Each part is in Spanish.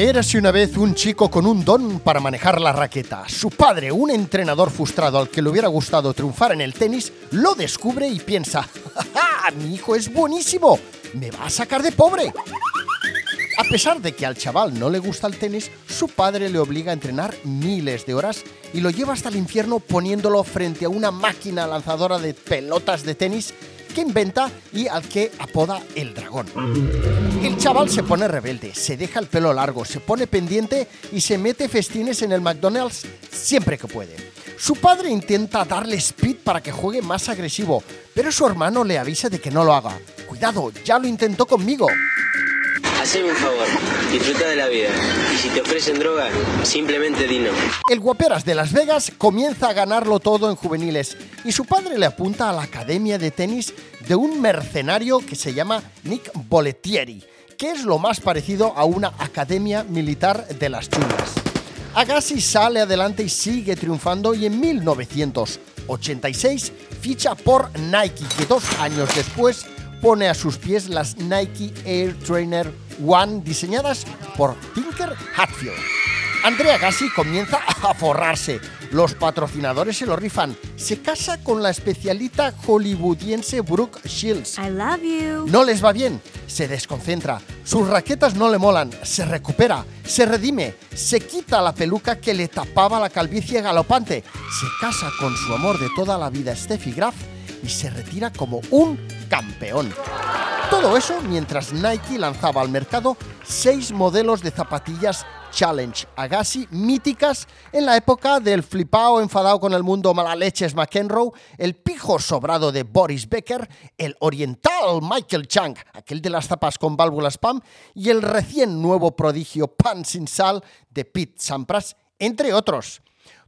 Érase una vez un chico con un don para manejar la raqueta. Su padre, un entrenador frustrado al que le hubiera gustado triunfar en el tenis, lo descubre y piensa, ¡Ja, mi hijo es buenísimo! ¡Me va a sacar de pobre! A pesar de que al chaval no le gusta el tenis, su padre le obliga a entrenar miles de horas y lo lleva hasta el infierno poniéndolo frente a una máquina lanzadora de pelotas de tenis que inventa y al que apoda el dragón. El chaval se pone rebelde, se deja el pelo largo, se pone pendiente y se mete festines en el McDonald's siempre que puede. Su padre intenta darle speed para que juegue más agresivo, pero su hermano le avisa de que no lo haga. Cuidado, ya lo intentó conmigo. Haceme un favor, disfruta de la vida. Y si te ofrecen droga, simplemente dino. El guaperas de Las Vegas comienza a ganarlo todo en juveniles y su padre le apunta a la academia de tenis de un mercenario que se llama Nick Bollettieri, que es lo más parecido a una academia militar de las chulas. Agassi sale adelante y sigue triunfando y en 1986 ficha por Nike, que dos años después pone a sus pies las Nike Air Trainer One diseñadas por Tinker Hatfield. Andrea Gassi comienza a forrarse. Los patrocinadores se lo rifan. Se casa con la especialita hollywoodiense Brooke Shields. I love you. No les va bien, se desconcentra, sus raquetas no le molan, se recupera, se redime, se quita la peluca que le tapaba la calvicie galopante, se casa con su amor de toda la vida, Steffi Graf, y se retira como un campeón. Todo eso mientras Nike lanzaba al mercado seis modelos de zapatillas Challenge Agassi míticas en la época del flipao enfadado con el mundo malaleches McEnroe, el pijo sobrado de Boris Becker, el oriental Michael Chang, aquel de las zapas con válvulas PAM, y el recién nuevo prodigio Pan sin sal de Pete Sampras, entre otros.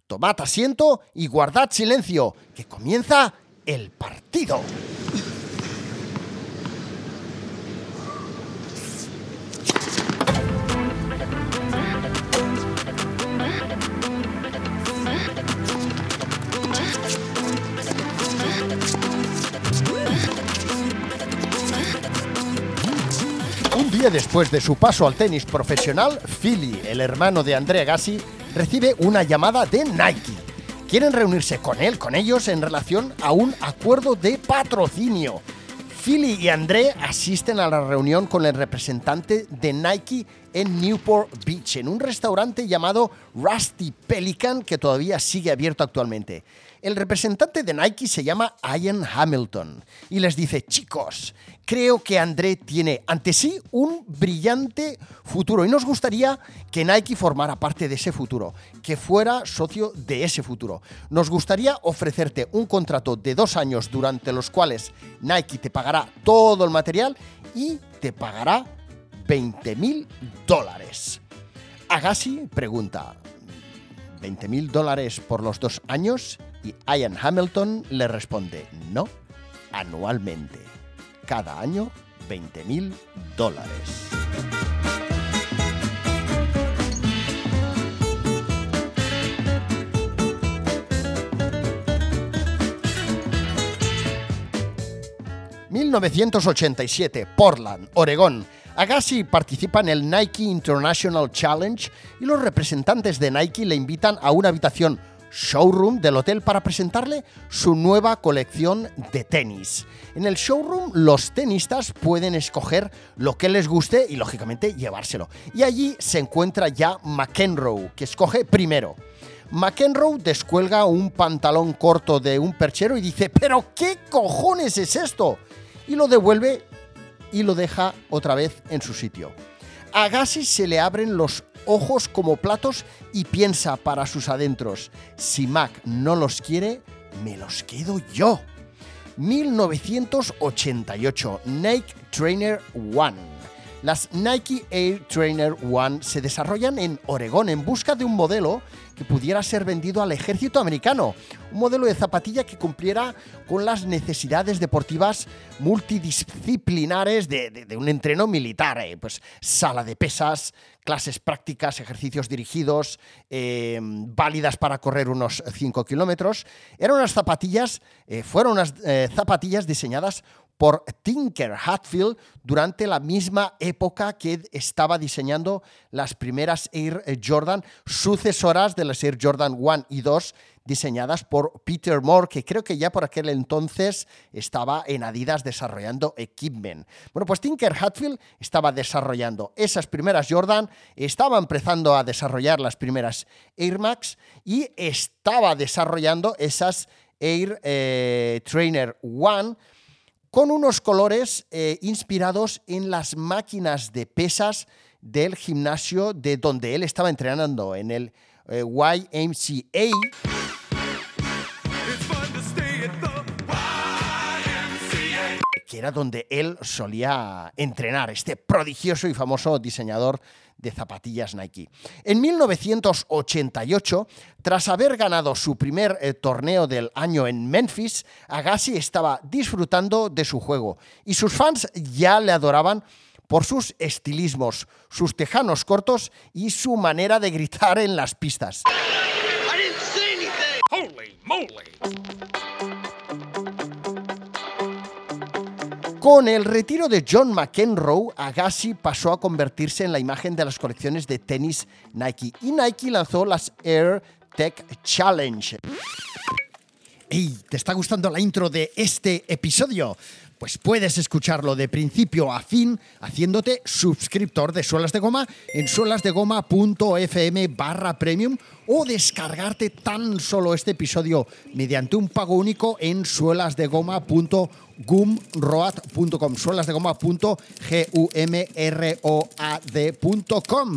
Tomad asiento y guardad silencio, que comienza el partido. Un día después de su paso al tenis profesional, Philly, el hermano de Andrea Gassi, recibe una llamada de Nike. Quieren reunirse con él, con ellos, en relación a un acuerdo de patrocinio. Philly y André asisten a la reunión con el representante de Nike en Newport Beach, en un restaurante llamado Rusty Pelican, que todavía sigue abierto actualmente. El representante de Nike se llama Ian Hamilton y les dice, chicos, creo que André tiene ante sí un brillante futuro y nos gustaría que Nike formara parte de ese futuro, que fuera socio de ese futuro. Nos gustaría ofrecerte un contrato de dos años durante los cuales Nike te pagará todo el material y te pagará 20 mil dólares. Agassi pregunta, ¿20 mil dólares por los dos años? Y Ian Hamilton le responde, no, anualmente. Cada año, 20 mil dólares. ...1987, Portland, Oregón... Agassi participa en el Nike International Challenge y los representantes de Nike le invitan a una habitación showroom del hotel para presentarle su nueva colección de tenis. En el showroom los tenistas pueden escoger lo que les guste y lógicamente llevárselo. Y allí se encuentra ya McEnroe, que escoge primero. McEnroe descuelga un pantalón corto de un perchero y dice, pero ¿qué cojones es esto? Y lo devuelve y lo deja otra vez en su sitio. A Gassi se le abren los ojos como platos y piensa para sus adentros, si Mac no los quiere, me los quedo yo. 1988, Nike Trainer One. Las Nike Air Trainer One se desarrollan en Oregón en busca de un modelo que pudiera ser vendido al ejército americano. Un modelo de zapatilla que cumpliera con las necesidades deportivas multidisciplinares de, un entreno militar. Eh, pues sala de pesas, clases prácticas, ejercicios dirigidos, eh, válidas para correr unos 5 kilómetros. Eran unas zapatillas, eh, fueron unas zapatillas diseñadas por Tinker Hatfield durante la misma época que estaba diseñando las primeras Air Jordan, sucesoras de las Air Jordan 1 y 2, diseñadas por Peter Moore, que creo que ya por aquel entonces estaba en Adidas desarrollando equipment. Bueno, pues Tinker Hatfield estaba desarrollando esas primeras Jordan, estaba empezando a desarrollar las primeras Air Max y estaba desarrollando esas Air eh, Trainer One con unos colores eh, inspirados en las máquinas de pesas del gimnasio de donde él estaba entrenando, en el eh, YMCA. Que era donde él solía entrenar, este prodigioso y famoso diseñador de zapatillas Nike. En 1988, tras haber ganado su primer eh, torneo del año en Memphis, Agassi estaba disfrutando de su juego y sus fans ya le adoraban por sus estilismos, sus tejanos cortos y su manera de gritar en las pistas. Con el retiro de John McEnroe, Agassi pasó a convertirse en la imagen de las colecciones de tenis Nike y Nike lanzó las Air Tech Challenge. ¿Y ¿Te está gustando la intro de este episodio? Pues puedes escucharlo de principio a fin haciéndote suscriptor de Suelas de Goma en suelasdegoma.fm barra premium o descargarte tan solo este episodio mediante un pago único en suelasdegoma.gumroad.com suelasdegoma.gumroad.com